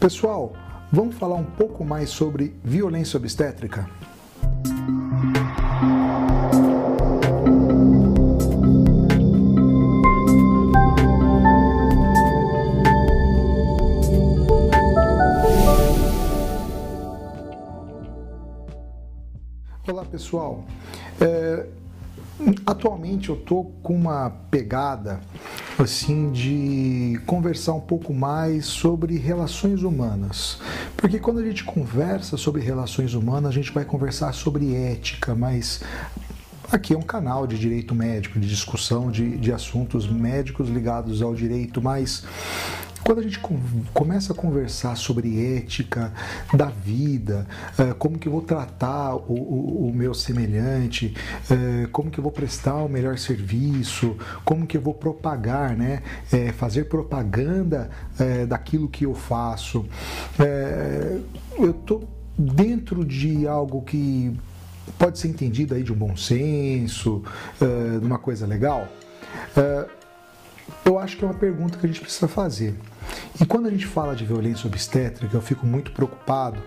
Pessoal, vamos falar um pouco mais sobre violência obstétrica? Olá pessoal, é, atualmente eu tô com uma pegada assim de conversar um pouco mais sobre relações humanas, porque quando a gente conversa sobre relações humanas a gente vai conversar sobre ética, mas Aqui é um canal de direito médico, de discussão de, de assuntos médicos ligados ao direito, mas quando a gente começa a conversar sobre ética da vida, eh, como que eu vou tratar o, o, o meu semelhante, eh, como que eu vou prestar o melhor serviço, como que eu vou propagar, né, eh, fazer propaganda daquilo que eu faço, eu estou dentro de algo que pode ser entendido aí de um bom senso, de uma coisa legal. Eu acho que é uma pergunta que a gente precisa fazer. E quando a gente fala de violência obstétrica, eu fico muito preocupado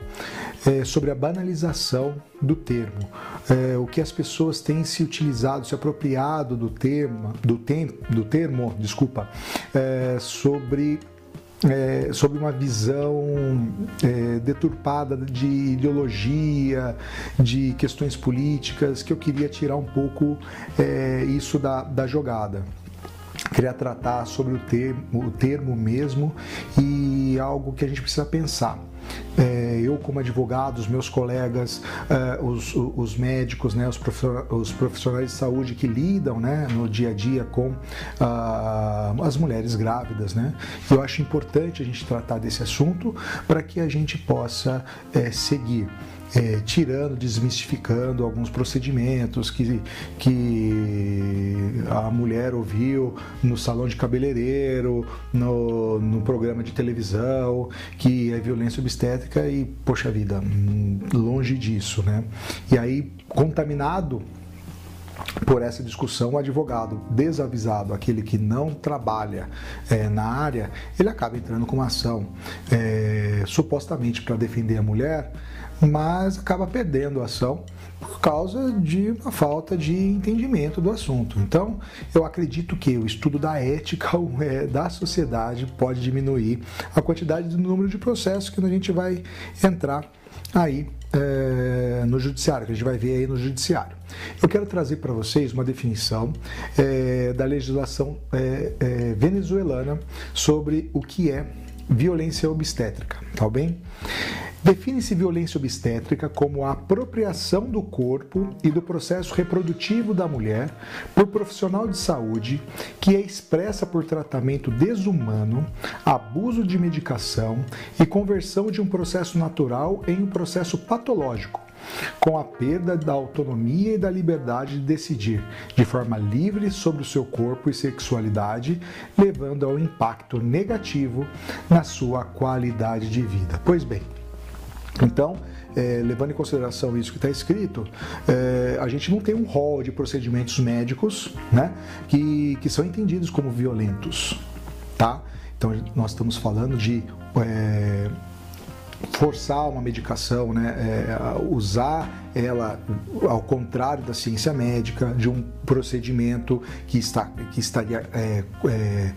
é, sobre a banalização do termo, é, o que as pessoas têm se utilizado, se apropriado do termo, do, tem, do termo, desculpa, é, sobre é, sobre uma visão é, deturpada de ideologia, de questões políticas, que eu queria tirar um pouco é, isso da, da jogada queria tratar sobre o termo, o termo mesmo e algo que a gente precisa pensar. É, eu como advogado, os meus colegas, é, os, os, médicos, né, os, profissionais de saúde que lidam né, no dia a dia com ah, as mulheres grávidas. Né? Eu acho importante a gente tratar desse assunto para que a gente possa é, seguir é, tirando, desmistificando alguns procedimentos que, que a mulher ouviu no salão de cabeleireiro, no, no programa de televisão, que é violência obstétrica e, poxa vida, hum, longe disso, né? E aí, contaminado por essa discussão, o advogado desavisado, aquele que não trabalha é, na área, ele acaba entrando com uma ação é, supostamente para defender a mulher, mas acaba perdendo a ação por causa de uma falta de entendimento do assunto. Então, eu acredito que o estudo da ética é, da sociedade pode diminuir a quantidade do número de processos que a gente vai entrar aí é, no judiciário, que a gente vai ver aí no judiciário. Eu quero trazer para vocês uma definição é, da legislação é, venezuelana sobre o que é violência obstétrica, tá bem? Define-se violência obstétrica como a apropriação do corpo e do processo reprodutivo da mulher por profissional de saúde que é expressa por tratamento desumano, abuso de medicação e conversão de um processo natural em um processo patológico, com a perda da autonomia e da liberdade de decidir de forma livre sobre o seu corpo e sexualidade, levando ao impacto negativo na sua qualidade de vida. Pois bem, então, é, levando em consideração isso que está escrito, é, a gente não tem um rol de procedimentos médicos né, que, que são entendidos como violentos. Tá? Então, nós estamos falando de é, forçar uma medicação, né, é, usar ela ao contrário da ciência médica, de um procedimento que, está, que estaria é, é,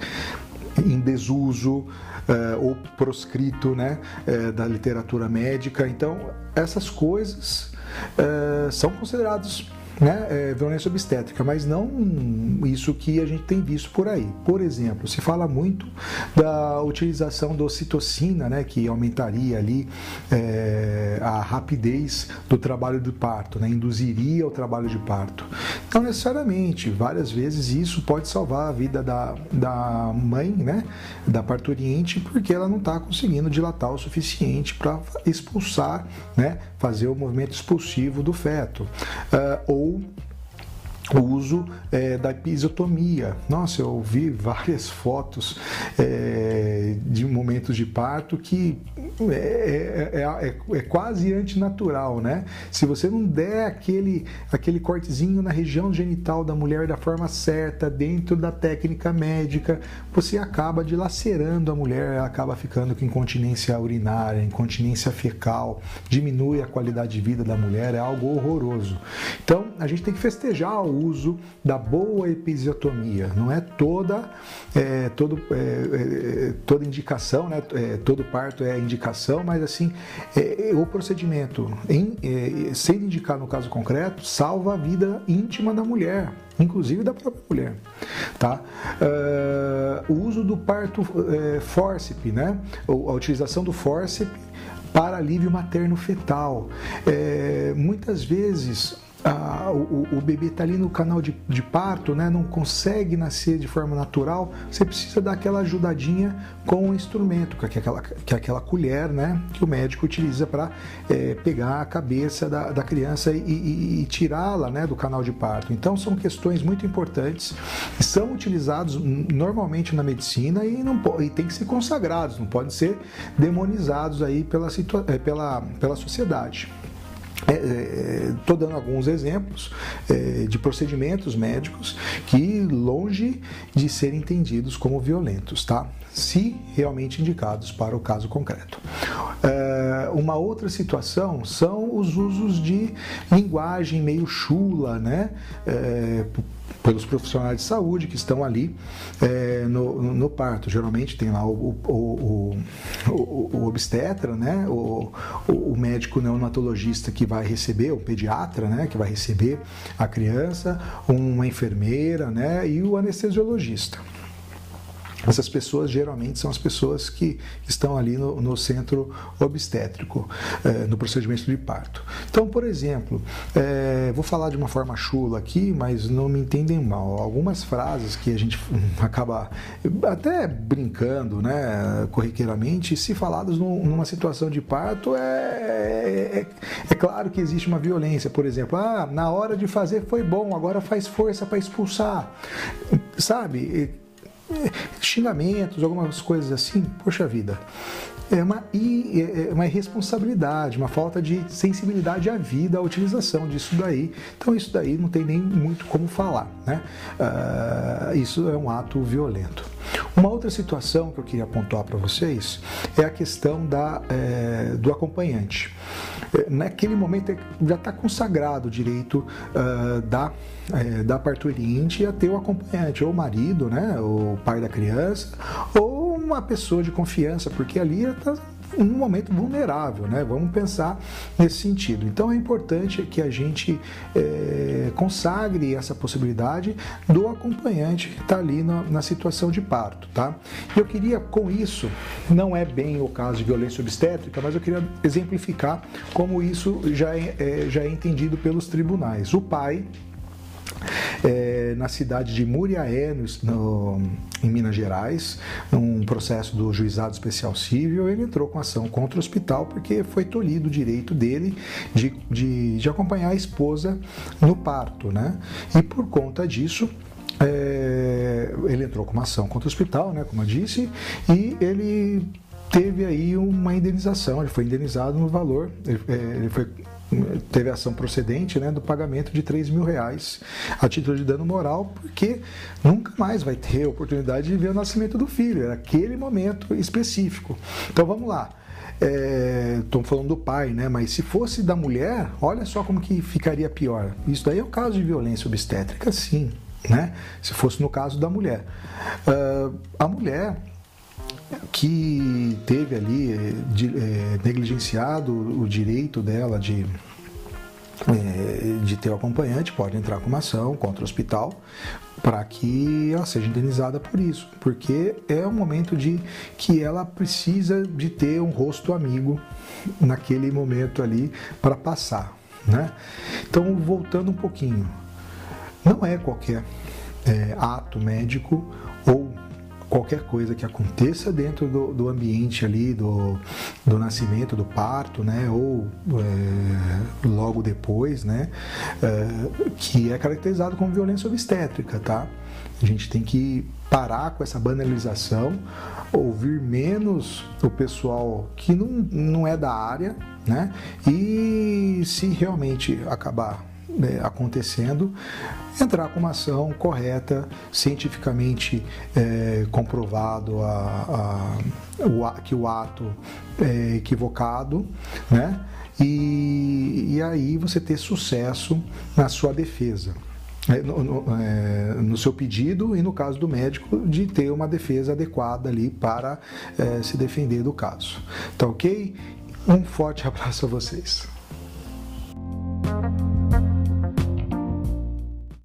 em desuso, uh, ou proscrito né, uh, da literatura médica. Então, essas coisas uh, são consideradas né, é, violência obstétrica, mas não isso que a gente tem visto por aí. Por exemplo, se fala muito da utilização da ocitocina, né, que aumentaria ali é, a rapidez do trabalho do parto, né, induziria o trabalho de parto. Não necessariamente, várias vezes isso pode salvar a vida da, da mãe, né, da parturiente, porque ela não está conseguindo dilatar o suficiente para expulsar, né, fazer o movimento expulsivo do feto. Uh, ou ou o uso é, da episiotomia. Nossa, eu vi várias fotos é, de momentos de parto que é, é, é, é, quase antinatural, né? Se você não der aquele, aquele cortezinho na região genital da mulher da forma certa, dentro da técnica médica, você acaba dilacerando a mulher, ela acaba ficando com incontinência urinária, incontinência fecal, diminui a qualidade de vida da mulher, é algo horroroso. Então, a gente tem que festejar o uso da boa episiotomia, não é toda, é, todo, é, é, toda indicação, né? É, todo parto é indicação, mas assim, é, é, o procedimento, em, sendo indicado no caso concreto, salva a vida íntima da mulher, inclusive da própria mulher. Tá? Uh, o uso do parto uh, fórceps, né? a utilização do fórceps para alívio materno fetal. É, muitas vezes ah, o, o, bebê está ali no canal de, de, parto, né, não consegue nascer de forma natural, você precisa dar aquela ajudadinha com o instrumento, que é aquela, que é aquela colher né, que o médico utiliza para é, pegar a cabeça da, da criança e, e, e tirá-la né, do canal de parto. Então são questões muito importantes, são utilizados normalmente na medicina e, não, e tem que ser consagrados, não podem ser demonizados aí pela, é, pela, pela sociedade. Estou é, é dando alguns exemplos é, de procedimentos médicos que, longe de serem entendidos como violentos, tá? se realmente indicados para o caso concreto. É, uma outra situação são os usos de linguagem meio chula, né? Pelos profissionais de saúde que estão ali é, no, no, parto. Geralmente tem lá o, o, o, o obstetra, né? o, o médico neonatologista que vai receber, o pediatra né? que vai receber a criança, uma enfermeira né? e o anestesiologista. Essas pessoas geralmente são as pessoas que estão ali no, no centro obstétrico, eh, no procedimento de parto. Então, por exemplo, eh, vou falar de uma forma chula aqui, mas não me entendem mal. Algumas frases que a gente acaba até brincando, né, corriqueiramente, se faladas numa situação de parto, é, é, é claro que existe uma violência. Por exemplo, ah, na hora de fazer foi bom, agora faz força para expulsar. Sabe? Xingamentos, algumas coisas assim, poxa vida, é uma, é, é uma irresponsabilidade, uma falta de sensibilidade à vida, à utilização disso daí. Então isso daí não tem nem muito como falar, né? Uh, isso é um ato violento. Uma outra situação que eu queria apontar para vocês é a questão da, é, do acompanhante. Naquele momento é, já está consagrado o direito uh, da, é, da parturiente a ter o acompanhante, ou o marido, né, o pai da criança, ou uma pessoa de confiança, porque ali está um momento vulnerável, né? Vamos pensar nesse sentido. Então é importante que a gente é, consagre essa possibilidade do acompanhante que está ali na, na, situação de parto, tá? Eu queria com isso, não é bem o caso de violência obstétrica, mas eu queria exemplificar como isso já é, é já é entendido pelos tribunais. O pai é, na cidade de Muriaé, no, no, em Minas Gerais, num processo do Juizado Especial Civil, ele entrou com ação contra o hospital porque foi tolhido o direito dele de, de, de acompanhar a esposa no parto, né? E por conta disso, é, ele entrou com uma ação contra o hospital, né, como eu disse, e ele teve aí uma indenização, ele foi indenizado no valor, ele, é, ele foi teve ação procedente né, do pagamento de 3 mil reais a título de dano moral, porque nunca mais vai ter oportunidade de ver o nascimento do filho, era aquele momento específico. Então vamos lá. Estou é, falando do pai, né? Mas se fosse da mulher, olha só como que ficaria pior. Isso daí é o caso de violência obstétrica, sim, né? Se fosse no caso da mulher. Uh, a mulher que teve ali é, negligenciado o direito dela de, é, de ter o acompanhante, pode entrar com uma ação contra o hospital para que ela seja indenizada por isso, porque é um momento de que ela precisa de ter um rosto amigo naquele momento ali para passar, né? Então voltando um pouquinho, não é qualquer é, ato médico ou qualquer coisa que aconteça dentro do, do ambiente ali do, do nascimento, do parto, né, ou é, logo depois, né, é, que é caracterizado como violência obstétrica, tá? A gente tem que parar com essa banalização, ouvir menos o pessoal que não, não é da área, né? E se realmente acabar né, acontecendo, entrar com uma ação correta, cientificamente é, comprovado a, a, o, que o ato é equivocado, né? E, e aí você ter sucesso na sua defesa. É, no, no, é, no, seu pedido e no caso do médico de ter uma defesa adequada ali para é, se defender do caso. Tá ok? Um forte abraço a vocês.